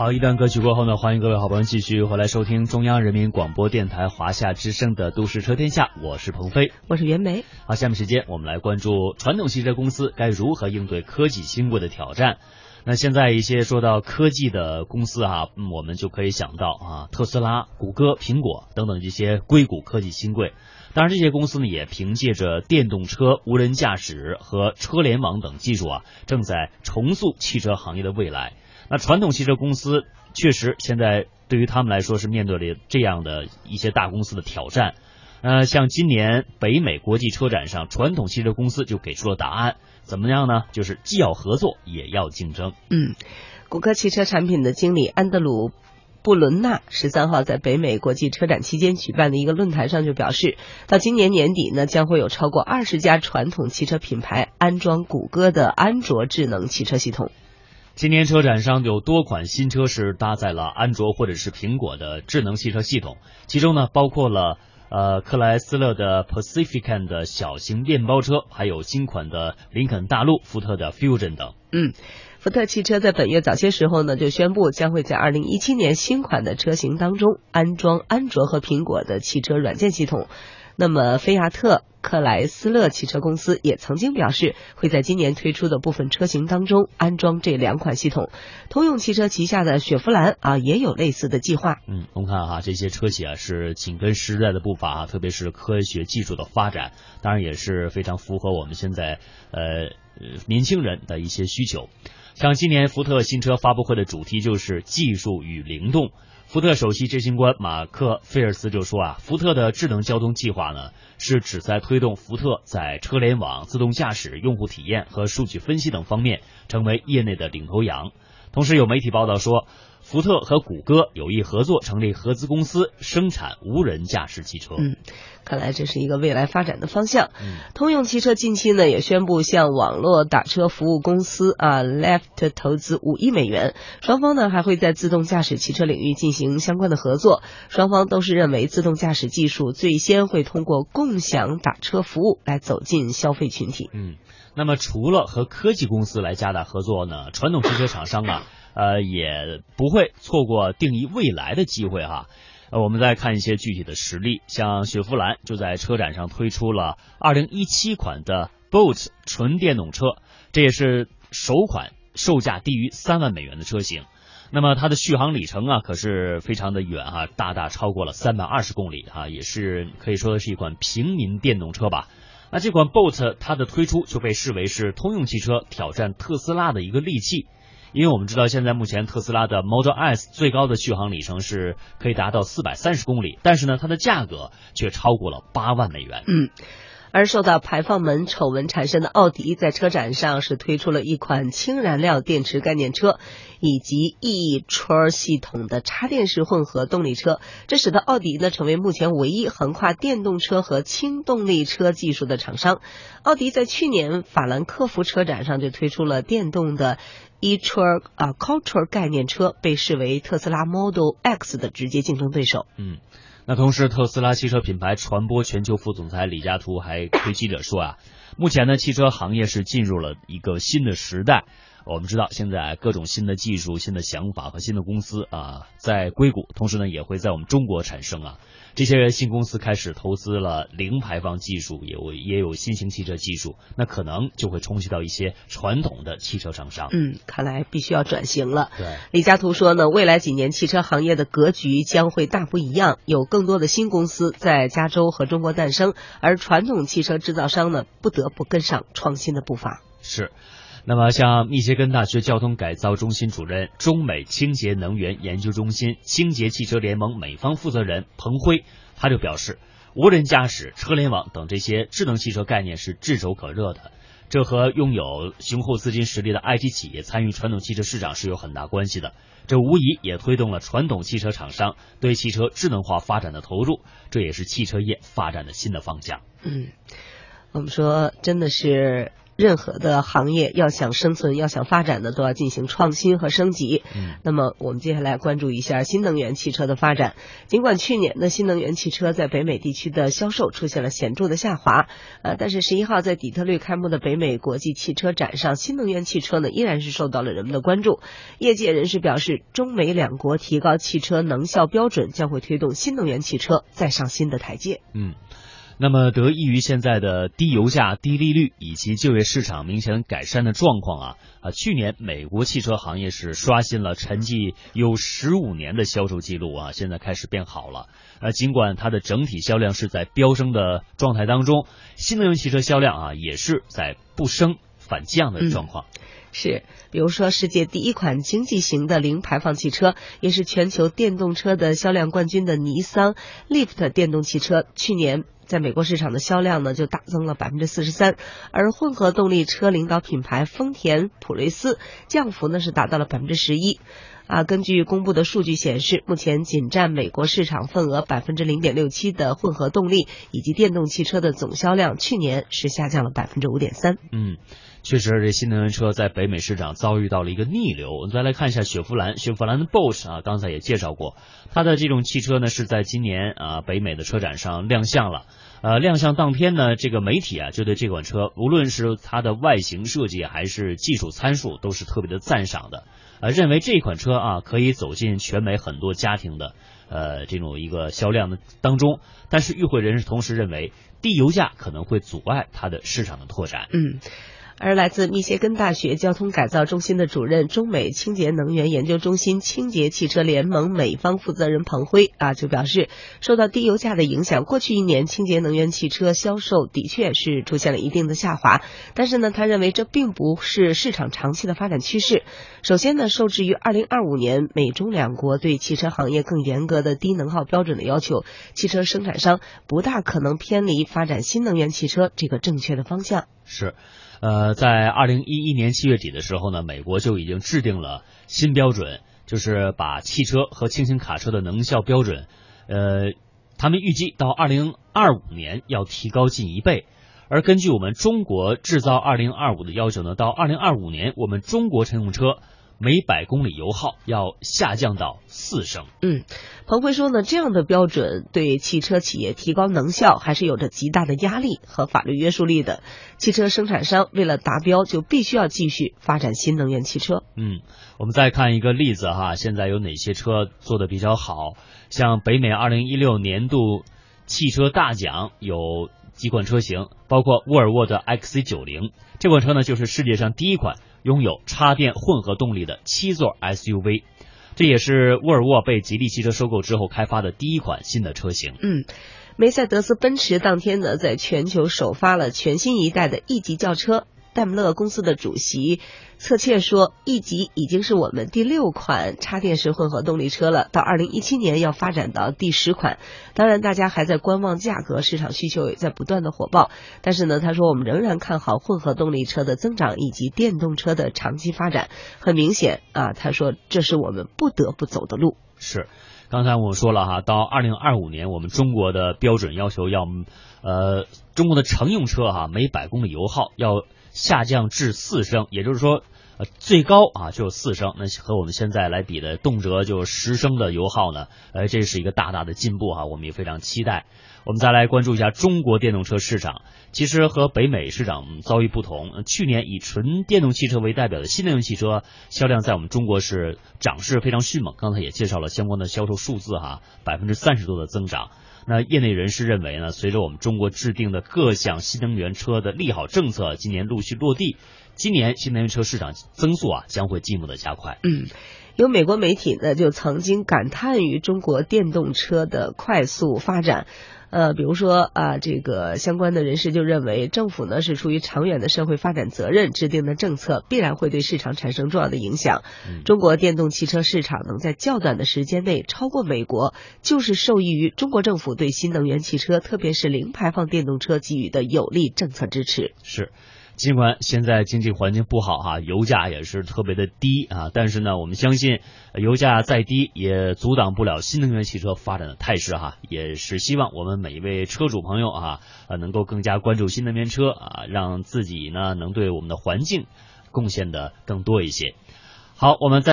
好，一段歌曲过后呢，欢迎各位好朋友继续回来收听中央人民广播电台华夏之声的《都市车天下》，我是鹏飞，我是袁梅。好，下面时间我们来关注传统汽车公司该如何应对科技新贵的挑战。那现在一些说到科技的公司啊，嗯，我们就可以想到啊，特斯拉、谷歌、苹果等等这些硅谷科技新贵。当然，这些公司呢也凭借着电动车、无人驾驶和车联网等技术啊，正在重塑汽车行业的未来。那传统汽车公司确实现在对于他们来说是面对了这样的一些大公司的挑战。呃，像今年北美国际车展上，传统汽车公司就给出了答案，怎么样呢？就是既要合作，也要竞争。嗯，谷歌汽车产品的经理安德鲁·布伦纳十三号在北美国际车展期间举办的一个论坛上就表示，到今年年底呢，将会有超过二十家传统汽车品牌安装谷歌的安卓智能汽车系统。今年车展上有多款新车是搭载了安卓或者是苹果的智能汽车系统，其中呢包括了。呃，克莱斯勒的 Pacifican 的小型面包车，还有新款的林肯大陆、福特的 Fusion 等。嗯，福特汽车在本月早些时候呢，就宣布将会在二零一七年新款的车型当中安装安卓和苹果的汽车软件系统。那么，菲亚特克莱斯勒汽车公司也曾经表示，会在今年推出的部分车型当中安装这两款系统。通用汽车旗下的雪佛兰啊，也有类似的计划。嗯，我们看哈，这些车企啊是紧跟时代的步伐啊，特别是科学技术的发展，当然也是非常符合我们现在呃年轻人的一些需求。像今年福特新车发布会的主题就是技术与灵动。福特首席执行官马克菲尔斯就说啊，福特的智能交通计划呢，是旨在推动福特在车联网、自动驾驶、用户体验和数据分析等方面成为业内的领头羊。同时有媒体报道说。福特和谷歌有意合作，成立合资公司，生产无人驾驶汽车。嗯，看来这是一个未来发展的方向。通用汽车近期呢也宣布向网络打车服务公司啊 Left 投资五亿美元，双方呢还会在自动驾驶汽车领域进行相关的合作。双方都是认为自动驾驶技术最先会通过共享打车服务来走进消费群体。嗯，那么除了和科技公司来加大合作呢，传统汽车厂商啊。呃，也不会错过定义未来的机会哈。呃，我们再看一些具体的实例，像雪佛兰就在车展上推出了2017款的 Bolt 纯电动车，这也是首款售价低于三万美元的车型。那么它的续航里程啊，可是非常的远哈，大大超过了三百二十公里啊，也是可以说的是一款平民电动车吧。那这款 Bolt 它的推出就被视为是通用汽车挑战特斯拉的一个利器。因为我们知道，现在目前特斯拉的 Model S 最高的续航里程是可以达到四百三十公里，但是呢，它的价格却超过了八万美元。嗯，而受到排放门丑闻缠身的奥迪，在车展上是推出了一款氢燃料电池概念车，以及 e-tr 系统的插电式混合动力车，这使得奥迪呢成为目前唯一横跨电动车和轻动力车技术的厂商。奥迪在去年法兰克福车展上就推出了电动的。e-tr 啊 culture 概念车被视为特斯拉 Model X 的直接竞争对手。嗯，那同时，特斯拉汽车品牌传播全球副总裁李嘉图还对记者说啊，目前呢，汽车行业是进入了一个新的时代。我们知道，现在各种新的技术、新的想法和新的公司啊，在硅谷，同时呢，也会在我们中国产生啊。这些新公司开始投资了零排放技术，有也有新型汽车技术，那可能就会冲击到一些传统的汽车厂商。嗯，看来必须要转型了。对，李嘉图说呢，未来几年汽车行业的格局将会大不一样，有更多的新公司在加州和中国诞生，而传统汽车制造商呢，不得不跟上创新的步伐。是。那么，像密歇根大学交通改造中心主任、中美清洁能源研究中心清洁汽车联盟美方负责人彭辉，他就表示，无人驾驶、车联网等这些智能汽车概念是炙手可热的，这和拥有雄厚资金实力的 IT 企业参与传统汽车市场是有很大关系的。这无疑也推动了传统汽车厂商对汽车智能化发展的投入，这也是汽车业发展的新的方向。嗯，我们说，真的是。任何的行业要想生存、要想发展呢，都要进行创新和升级。嗯，那么我们接下来关注一下新能源汽车的发展。尽管去年的新能源汽车在北美地区的销售出现了显著的下滑，呃，但是十一号在底特律开幕的北美国际汽车展上，新能源汽车呢依然是受到了人们的关注。业界人士表示，中美两国提高汽车能效标准，将会推动新能源汽车再上新的台阶。嗯。那么，得益于现在的低油价、低利率以及就业市场明显改善的状况啊啊，去年美国汽车行业是刷新了沉寂有十五年的销售记录啊，现在开始变好了。呃，尽管它的整体销量是在飙升的状态当中，新能源汽车销量啊也是在不升反降的状况。是，比如说世界第一款经济型的零排放汽车，也是全球电动车的销量冠军的尼桑 Lift 电动汽车，去年。在美国市场的销量呢，就大增了百分之四十三，而混合动力车领导品牌丰田普锐斯降幅呢是达到了百分之十一。啊，根据公布的数据显示，目前仅占美国市场份额百分之零点六七的混合动力以及电动汽车的总销量，去年是下降了百分之五点三。嗯。确实，这新能源车在北美市场遭遇到了一个逆流。我们再来看一下雪佛兰，雪佛兰的 Bosch 啊，刚才也介绍过，它的这种汽车呢是在今年啊北美的车展上亮相了。呃，亮相当天呢，这个媒体啊就对这款车，无论是它的外形设计还是技术参数，都是特别的赞赏的。呃，认为这款车啊可以走进全美很多家庭的呃这种一个销量的当中。但是与会人士同时认为，低油价可能会阻碍它的市场的拓展。嗯。而来自密歇根大学交通改造中心的主任、中美清洁能源研究中心清洁汽车联盟美方负责人彭辉啊，就表示，受到低油价的影响，过去一年清洁能源汽车销售的确是出现了一定的下滑。但是呢，他认为这并不是市场长期的发展趋势。首先呢，受制于二零二五年美中两国对汽车行业更严格的低能耗标准的要求，汽车生产商不大可能偏离发展新能源汽车这个正确的方向。是。呃，在二零一一年七月底的时候呢，美国就已经制定了新标准，就是把汽车和轻型卡车的能效标准，呃，他们预计到二零二五年要提高近一倍。而根据我们中国制造二零二五的要求呢，到二零二五年，我们中国乘用车。每百公里油耗要下降到四升。嗯，彭辉说呢，这样的标准对汽车企业提高能效还是有着极大的压力和法律约束力的。汽车生产商为了达标，就必须要继续发展新能源汽车。嗯，我们再看一个例子哈，现在有哪些车做的比较好？像北美二零一六年度汽车大奖有几款车型，包括沃尔沃的 XC 九零，这款车呢就是世界上第一款。拥有插电混合动力的七座 SUV，这也是沃尔沃被吉利汽车收购之后开发的第一款新的车型。嗯，梅赛德斯奔驰当天呢，在全球首发了全新一代的 E 级轿车。戴姆勒公司的主席策切说，E 级已经是我们第六款插电式混合动力车了，到二零一七年要发展到第十款。当然，大家还在观望价格，市场需求也在不断的火爆。但是呢，他说我们仍然看好混合动力车的增长以及电动车的长期发展。很明显啊，他说这是我们不得不走的路。是，刚才我说了哈，到二零二五年，我们中国的标准要求要，呃，中国的乘用车哈，每百公里油耗要。下降至四升，也就是说，呃，最高啊就有四升。那和我们现在来比的，动辄就十升的油耗呢，呃，这是一个大大的进步哈，我们也非常期待。我们再来关注一下中国电动车市场，其实和北美市场遭遇不同。去年以纯电动汽车为代表的新能源汽车销量在我们中国是涨势非常迅猛，刚才也介绍了相关的销售数字哈，百分之三十多的增长。那业内人士认为呢，随着我们中国制定的各项新能源车的利好政策今年陆续落地，今年新能源车市场增速啊将会进一步的加快。嗯，有美国媒体呢就曾经感叹于中国电动车的快速发展。呃，比如说啊，这个相关的人士就认为，政府呢是出于长远的社会发展责任制定的政策，必然会对市场产生重要的影响。中国电动汽车市场能在较短的时间内超过美国，就是受益于中国政府对新能源汽车，特别是零排放电动车给予的有力政策支持。是。尽管现在经济环境不好哈，油价也是特别的低啊，但是呢，我们相信油价再低也阻挡不了新能源汽车发展的态势哈。也是希望我们每一位车主朋友啊，呃，能够更加关注新能源车啊，让自己呢能对我们的环境贡献的更多一些。好，我们再。